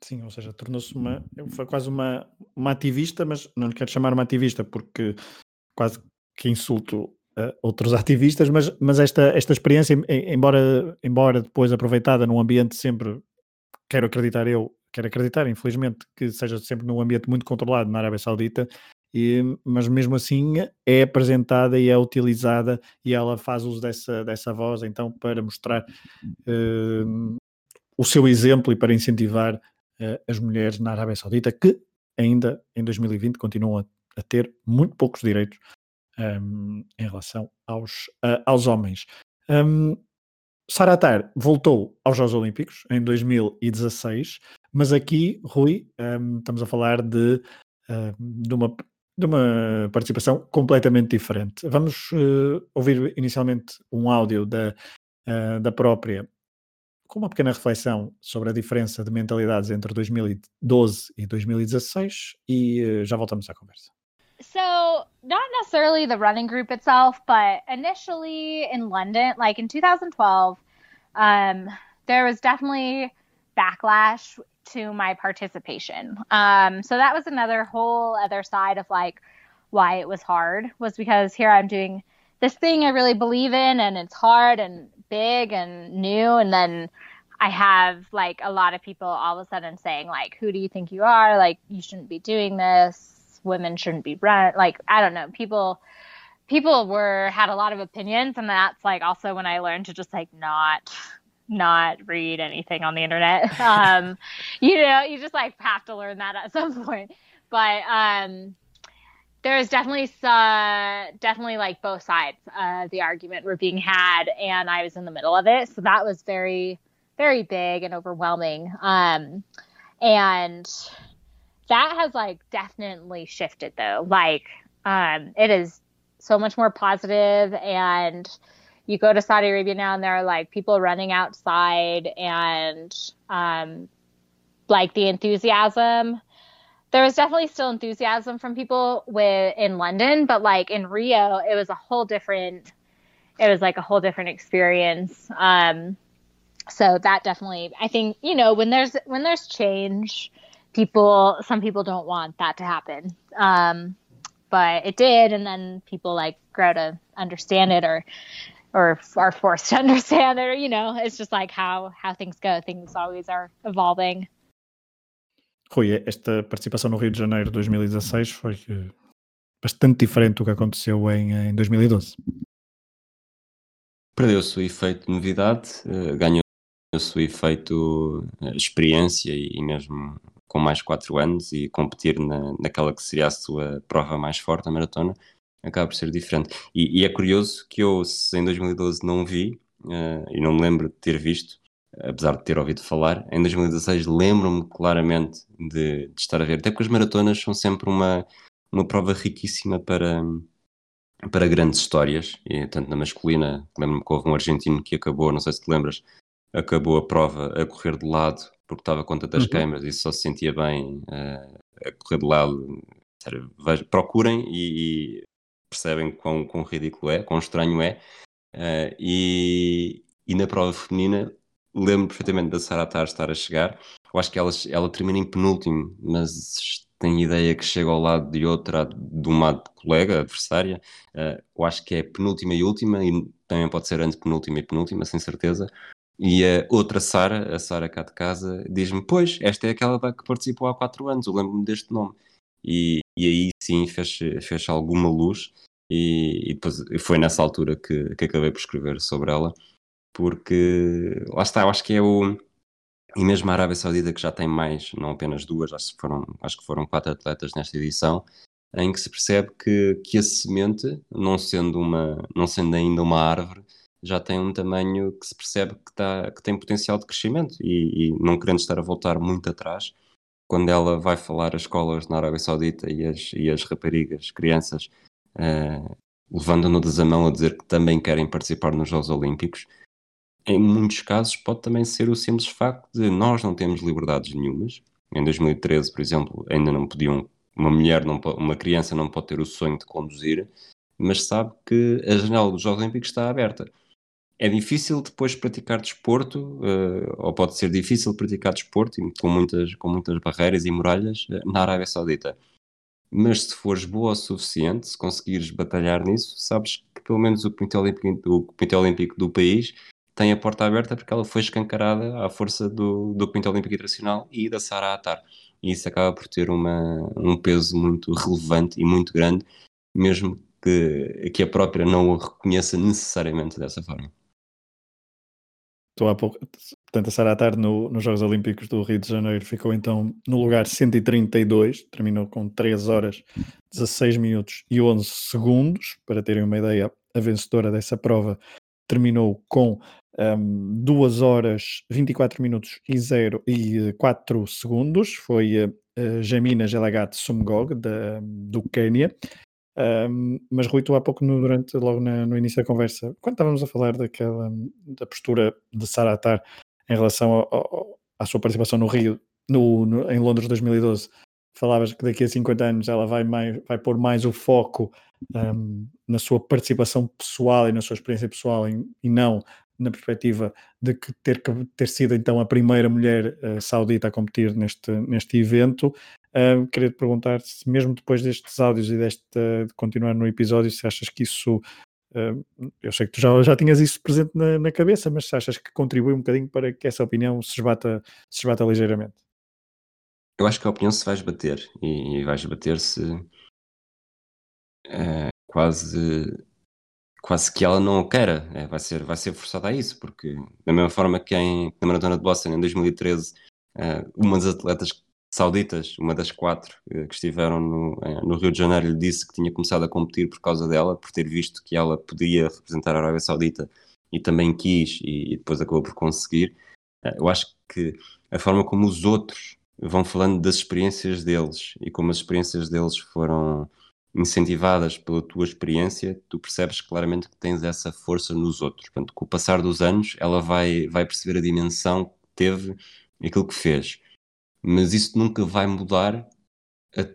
Sim, ou seja, tornou-se uma, foi quase uma, uma ativista, mas não lhe quero chamar uma ativista porque quase que insulto uh, outros ativistas, mas, mas esta, esta experiência, embora, embora depois aproveitada num ambiente sempre, quero acreditar eu, quero acreditar, infelizmente, que seja sempre num ambiente muito controlado na Arábia Saudita, e, mas mesmo assim é apresentada e é utilizada e ela faz uso dessa, dessa voz então para mostrar uh, o seu exemplo e para incentivar uh, as mulheres na Arábia Saudita que ainda em 2020 continuam a, a ter muito poucos direitos um, em relação aos, uh, aos homens. Um, Saratar voltou aos Jogos Olímpicos em 2016, mas aqui, Rui, um, estamos a falar de, uh, de, uma, de uma participação completamente diferente. Vamos uh, ouvir inicialmente um áudio da, uh, da própria, com uma pequena reflexão sobre a diferença de mentalidades entre 2012 e 2016 e já voltamos à conversa. So, not necessarily the running group itself, but initially in London, like in 2012, um, there was definitely backlash to my participation. Um, so that was another whole other side of like why it was hard was because here I'm doing this thing I really believe in and it's hard and big and new and then I have like a lot of people all of a sudden saying like who do you think you are like you shouldn't be doing this women shouldn't be run like i don't know. People people were had a lot of opinions and that's like also when i learned to just like not not read anything on the internet. Um you know you just like have to learn that at some point. But um there's definitely uh, definitely like both sides of the argument were being had and i was in the middle of it. So that was very very big and overwhelming. Um and that has like definitely shifted though. Like um, it is so much more positive and you go to Saudi Arabia now and there are like people running outside and um, like the enthusiasm. There was definitely still enthusiasm from people with in London, but like in Rio, it was a whole different. It was like a whole different experience. Um, so that definitely, I think, you know, when there's when there's change, people some people don't want that to happen. Um, but it did and then people like grow to understand it or or are forced to understand it or you know it's just like how how things go. Things always are evolving. Rui, esta participação no Rio de Janeiro 2016 foi eh, bastante diferente do que aconteceu em, em 2012. Perdeu-se o efeito de novidade, uh, ganhou o seu efeito uh, experiência e, mesmo com mais 4 anos e competir na, naquela que seria a sua prova mais forte, a maratona, acaba por ser diferente. E, e é curioso que eu, se em 2012 não vi, uh, e não me lembro de ter visto, apesar de ter ouvido falar, em 2016 lembro-me claramente de, de, estar a ver, até porque as maratonas são sempre uma, uma prova riquíssima para, para grandes histórias, e tanto na masculina, lembro-me que houve um argentino que acabou, não sei se te lembras, acabou a prova a correr de lado porque estava com tantas uhum. queimas e só se sentia bem uh, a correr de lado. Sério, procurem e, e, percebem quão, quão ridículo é, quão estranho é. Uh, e, e na prova feminina lembro perfeitamente da Sarah Tar estar a chegar. Eu acho que ela, ela termina em penúltimo, mas tenho ideia que chega ao lado de outra, de uma colega, adversária. Uh, eu acho que é penúltima e última, e também pode ser antepenúltima e penúltima, sem certeza. E a outra Sara, a Sara cá de casa, diz-me: Pois, esta é aquela que participou há 4 anos, eu lembro-me deste nome. E, e aí sim fez, fez alguma luz, e, e depois foi nessa altura que, que acabei por escrever sobre ela, porque lá está, eu acho que é o. E mesmo a Arábia Saudita, que já tem mais, não apenas duas, acho que foram, acho que foram quatro atletas nesta edição, em que se percebe que, que a semente, não sendo, uma, não sendo ainda uma árvore, já tem um tamanho que se percebe que, tá, que tem potencial de crescimento e, e, não querendo estar a voltar muito atrás, quando ela vai falar às escolas na Arábia Saudita e as, e as raparigas, crianças, uh, levando-nos a mão a dizer que também querem participar nos Jogos Olímpicos, em muitos casos pode também ser o simples facto de nós não temos liberdades nenhumas. Em 2013, por exemplo, ainda não podiam, uma mulher, não, uma criança não pode ter o sonho de conduzir, mas sabe que a janela dos Jogos Olímpicos está aberta é difícil depois praticar desporto, uh, ou pode ser difícil praticar desporto com muitas, com muitas barreiras e muralhas uh, na Arábia Saudita. Mas se fores boa o suficiente, se conseguires batalhar nisso, sabes que pelo menos o Comitê Olímpico, Olímpico do país tem a porta aberta porque ela foi escancarada à força do, do Comitê Olímpico Internacional e da Sara Atar. E isso acaba por ter uma, um peso muito relevante e muito grande, mesmo que, que a própria não o reconheça necessariamente dessa forma. Estou há pouco, portanto, a Sara Atar no, nos Jogos Olímpicos do Rio de Janeiro ficou então no lugar 132, terminou com 3 horas, 16 minutos e 11 segundos. Para terem uma ideia, a vencedora dessa prova terminou com um, 2 horas, 24 minutos e, 0, e 4 segundos. Foi a Jamina Gelagat Sumgog, da, do Quênia. Mas Rui, tu há pouco, no, durante, logo na, no início da conversa, quando estávamos a falar daquela, da postura de Saratar em relação ao, ao, à sua participação no Rio, no, no, em Londres 2012, falavas que daqui a 50 anos ela vai, mais, vai pôr mais o foco um, na sua participação pessoal e na sua experiência pessoal em, e não na perspectiva de que ter, ter sido então a primeira mulher uh, saudita a competir neste, neste evento. Uh, queria te perguntar se, mesmo depois destes áudios e deste, uh, de continuar no episódio, se achas que isso. Eu sei que tu já, já tinhas isso presente na, na, cabeça, mas se achas que contribui um bocadinho para que essa opinião se esbata, se esbata ligeiramente? Eu acho que a opinião se vai esbater e, e vai esbater-se uh, quase quase que ela não o queira, é, vai, ser, vai ser forçada a isso, porque da mesma forma que em, na Maratona de Boston em 2013, uh, uma das atletas sauditas, uma das quatro uh, que estiveram no, uh, no, Rio de Janeiro, lhe disse que tinha começado a competir por causa dela, por ter visto que ela podia representar a Arábia Saudita e também quis e, e depois acabou por conseguir. eu acho que a forma como os outros vão falando das experiências deles e como as experiências deles foram incentivadas pela tua experiência, tu percebes claramente que tens essa força nos outros. Portanto, com o passar dos anos, ela vai, vai perceber a dimensão que teve aquilo que fez. Mas isso nunca vai mudar a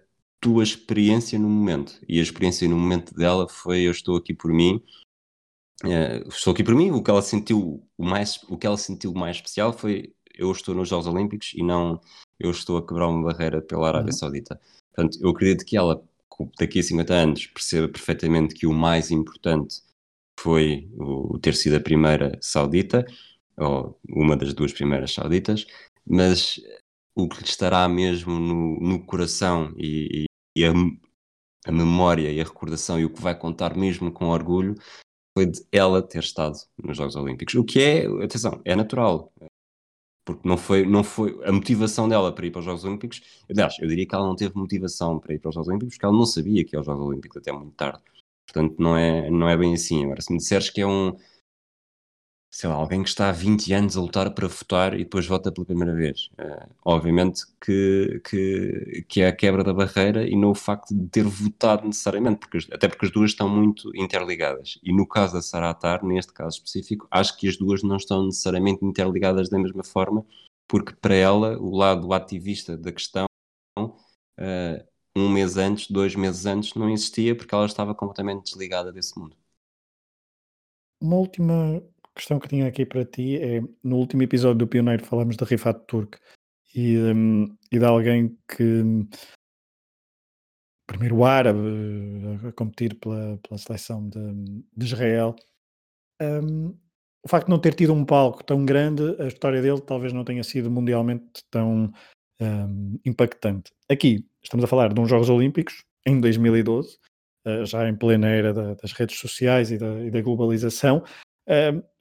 tua experiência no momento. E a experiência no momento dela foi: eu estou aqui por mim. Uh, estou aqui por mim. O que ela sentiu o mais, o que ela sentiu mais especial foi eu estou nos Jogos Olímpicos e não eu estou a quebrar uma barreira pela Arábia uhum. Saudita. Portanto, eu acredito que ela daqui a 50 anos perceba perfeitamente que o mais importante foi o ter sido a primeira saudita, ou uma das duas primeiras sauditas, mas o que lhe estará mesmo no, no coração e, e a, a, memória e a recordação e o que vai contar mesmo com orgulho foi de ela ter estado nos Jogos Olímpicos. O que é, atenção, é natural. Porque não foi, não foi a motivação dela para ir para os Jogos Olímpicos. Aliás, eu diria que ela não teve motivação para ir para os Jogos Olímpicos porque ela não sabia que ia aos Jogos Olímpicos até muito tarde. Portanto, não é, não é bem assim. Agora, se me disseres que é um, sei lá, alguém que está há 20 anos a lutar para votar e depois vota pela primeira vez. Uh, obviamente que, que, que é a quebra da barreira e não o facto de ter votado necessariamente, porque, até porque as duas estão muito interligadas. E no caso da Saratar, neste caso específico, acho que as duas não estão necessariamente interligadas da mesma forma, porque para ela, o lado ativista da questão, uh, um mês antes, dois meses antes, não existia porque ela estava completamente desligada desse mundo. Uma última questão que tinha aqui para ti é: no último episódio do Pioneiro falamos de Rifat Turk e, um, e de alguém que. Primeiro árabe a competir pela, pela seleção de, de Israel. Um, o facto de não ter tido um palco tão grande, a história dele talvez não tenha sido mundialmente tão um, impactante. Aqui estamos a falar de uns Jogos Olímpicos em 2012, uh, já em plena era da, das redes sociais e da, e da globalização,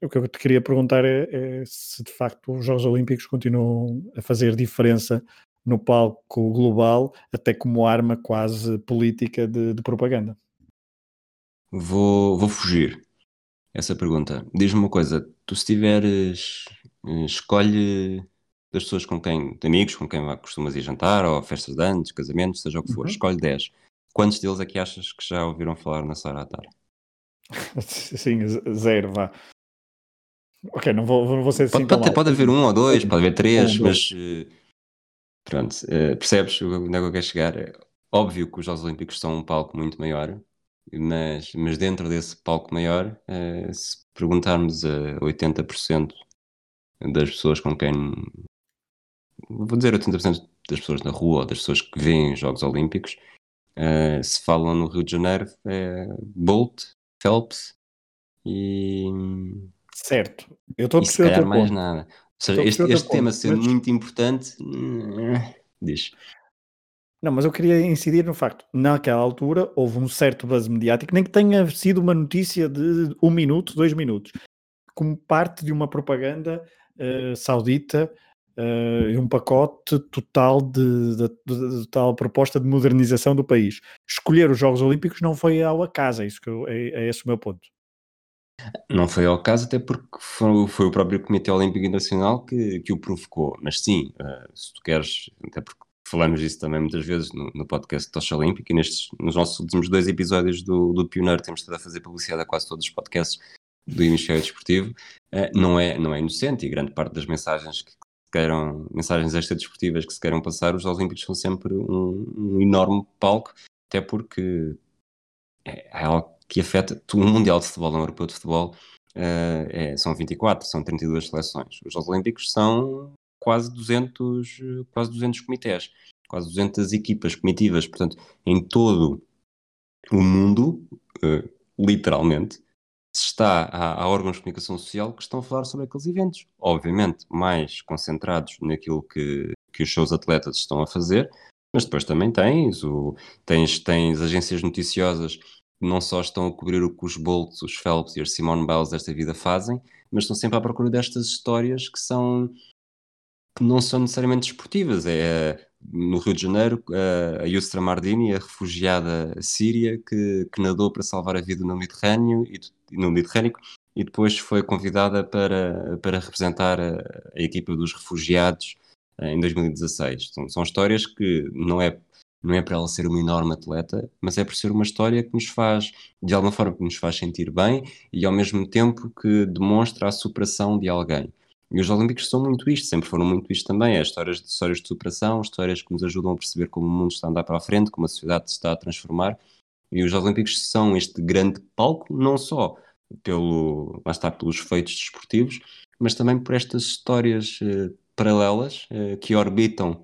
o que eu te queria perguntar é, é, se de facto os Jogos Olímpicos continuam a fazer diferença no palco global, até como arma quase política de, de propaganda. Vou, vou fugir essa pergunta. Diz-me uma coisa: tu, se tiveres, eh, escolhe das pessoas com quem, amigos com quem costumas ir jantar, ou festas de anos, casamentos, seja o que for, uhum. escolhe 10. Quantos deles é que achas que já ouviram falar na Sara Atar? Sim, zero, vá. Ok, não vou, não vou ser assim. Pode, pode, pode, haver um ou dois, pode haver três, um, mas uh, pronto, uh, percebes onde é que eu quero chegar? É óbvio que os Jogos Olímpicos são um palco muito maior, mas, mas dentro desse palco maior, uh, se perguntarmos a 80% das pessoas com quem vou dizer 80% das pessoas na rua ou das pessoas que veem os Jogos Olímpicos, se falam no Rio de Janeiro, é Bolt, Phelps e. Certo, eu estou a perceber. Se calhar mais ponto. nada. Ou seja, este, este tema ponto, ser mas... muito importante. Diz. Não, mas eu queria incidir no facto, naquela altura houve um certo buzz mediático, nem que tenha sido uma notícia de um minuto, dois minutos, como parte de uma propaganda uh, saudita uh, um pacote total de, de, de, de, tal proposta de modernização do país. Escolher os Jogos Olímpicos não foi ao acaso, é, isso que eu, é, é esse o meu ponto. Não foi ao caso, até porque foi, foi o próprio Comitê Olímpico Internacional que, que o provocou. Mas sim, uh, se tu queres, até porque falamos disso também muitas vezes no, no podcast Tocha Olímpica e nestes, nos nossos últimos dois episódios do, do Pioneiro temos estado a fazer publicidade a quase todos os podcasts do hemisfério desportivo, uh, não, é, não é inocente e grande parte das mensagens que, queiram, mensagens extra-desportivas que se queiram passar, os Olímpicos são sempre um, um enorme palco, até porque é, é algo que afeta um Mundial de Futebol, um Europeu de Futebol, uh, é, são 24, são 32 seleções. Os Olímpicos são quase 200, quase 200 comitês, quase 200 equipas comitivas, portanto, em todo o mundo, uh, literalmente, está, há, há, órgãos de comunicação social que estão a falar sobre aqueles eventos. Obviamente, mais concentrados naquilo que, que os seus atletas estão a fazer, mas depois também tens, o, tens, tens agências noticiosas que não só estão a cobrir o que os Bolts, os Phelps e as Simone Biles desta vida fazem, mas estão sempre à procura destas histórias que são que não são necessariamente desportivas. É, no Rio de Janeiro, a Yusra Mardini, a refugiada síria que, que nadou para salvar a vida no Mediterrâneo e, no Mediterrâneo e depois foi convidada para, para representar a, a equipa dos refugiados em 2016. São, histórias que não é não é para ela ser uma enorme atleta, mas é por ser uma história que nos faz, de alguma forma, que nos faz sentir bem e ao mesmo tempo que demonstra a superação de alguém. E os Olímpicos são muito isto, sempre foram muito isto também. É histórias de, histórias de superação, histórias que nos ajudam a perceber como o mundo está a andar para a frente, como a sociedade se está a transformar. E os Olímpicos são este grande palco, não só pelo, lá está, pelos feitos desportivos, mas também por estas histórias eh, paralelas eh, que orbitam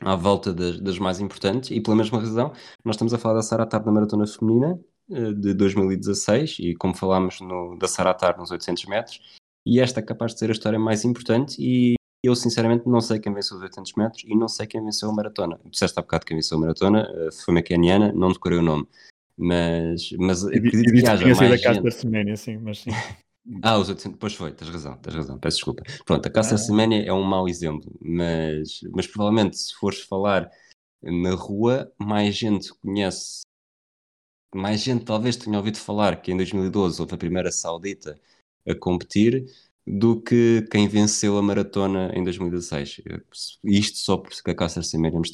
à volta das, das, mais importantes e pela mesma razão nós estamos a falar da Saratar na Maratona Feminina eh, de 2016 e como falámos no, da Saratar nos 800 metros e esta é capaz de ser a história mais importante e eu sinceramente não sei quem venceu os 800 metros e não sei quem venceu a maratona. Disseste há bocado quem venceu a maratona, foi uma keniana, não decorei o nome. Mas, mas acredito que haja mais da gente... Semana, sim, mas sim. Ah, os 800, pois foi, tens razão, tens razão, peço desculpa. Pronto, a Caça Arceménia é um mau exemplo, mas, mas provavelmente se fores falar na rua, mais gente conhece, mais gente talvez tenha ouvido falar que em 2012 houve a primeira saudita a competir do que quem venceu a maratona em 2016. Isto só porque a Cássio Arceméria me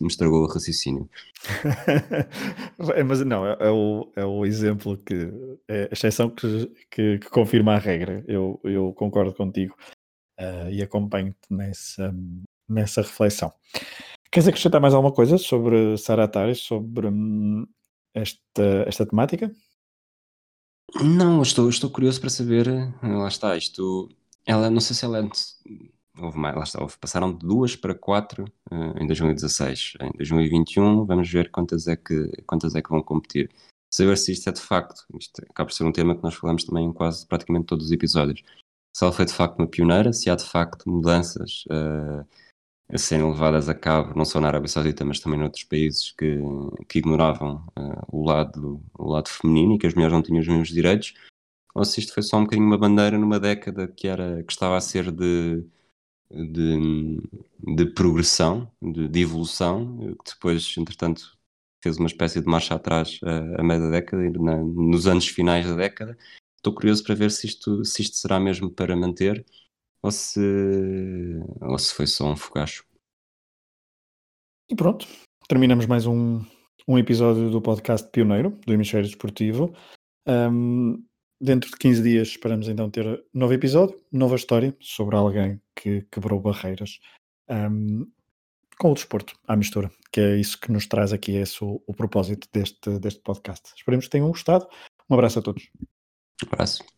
me estragou o raciocínio. É, mas não, é, é, o, é o exemplo que é a exceção que, que, que confirma a regra. Eu, eu concordo contigo uh, e acompanho-te nessa, nessa reflexão. Queres acrescentar mais alguma coisa sobre Saratares, sobre hum, esta, esta temática? Não, estou, estou curioso para saber. Eh, lá está, isto. Ela, não sei se ela é. Houve mais, lá está, houve, passaram de duas para quatro uh, em 2016. Em 2021, vamos ver quantas é que, quantas é que vão competir. Saber se isto é de facto. Isto acaba por ser um tema que nós falamos também em quase praticamente todos os episódios. Se ela foi de facto uma pioneira, se há de facto mudanças. A serem levadas a cabo, não só na Arábia Saudita, mas também noutros países que, que ignoravam uh, o, lado, o lado feminino e que as mulheres não tinham os mesmos direitos, ou se isto foi só um bocadinho uma bandeira numa década que, era, que estava a ser de, de, de progressão, de, de, evolução, que depois, entretanto, fez uma espécie de marcha atrás a, a meio da década e na, nos anos finais da década. Estou curioso para ver se isto, se isto será mesmo para manter ou se, ou se foi só um fogacho. E pronto, terminamos mais um, um episódio do podcast Pioneiro, do Hemisfério Desportivo. Um, dentro de 15 dias esperamos então ter novo episódio, nova história sobre alguém que quebrou barreiras um, com o desporto à mistura, que é isso que nos traz aqui, é esse o, o propósito deste, deste podcast. Esperemos que tenham gostado. Um abraço a todos. Um abraço.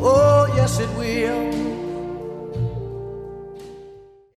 Oh, yes, it will.